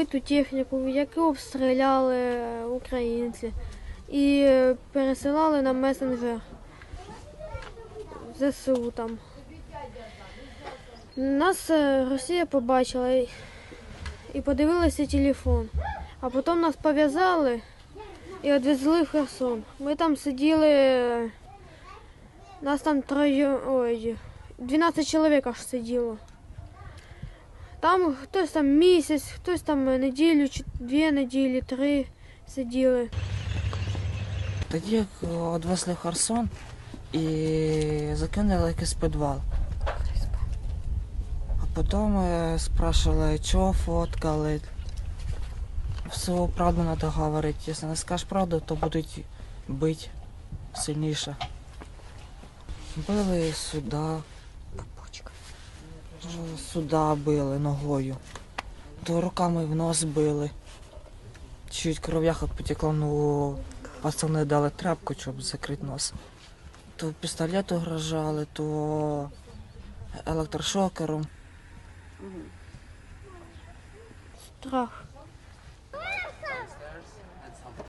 биту техніку, яку обстріляли українці, і е, пересилали на месенджер ЗСУ там. Нас е, Росія побачила і подивилася телефон. А потім нас пов'язали і відвезли в Херсон. Ми там сиділи. Нас там троє. Ой, 12 чоловік аж сиділо. Там хтось там місяць, хтось там неділю, чи дві неділі, три сиділи. Тоді як відвезли в Херсон і закинули якийсь підвал. А потім е, спрашивали, чого фоткали. Всю правду треба говорити. Якщо не скажеш правду, то будуть бити сильніше. Били сюди. Сюди били ногою. То руками в нос били. Чуть кров'яха потекла, ну пацани дали тряпку, щоб закрити нос. То пістолет угрожали, то електрошокером. Страх.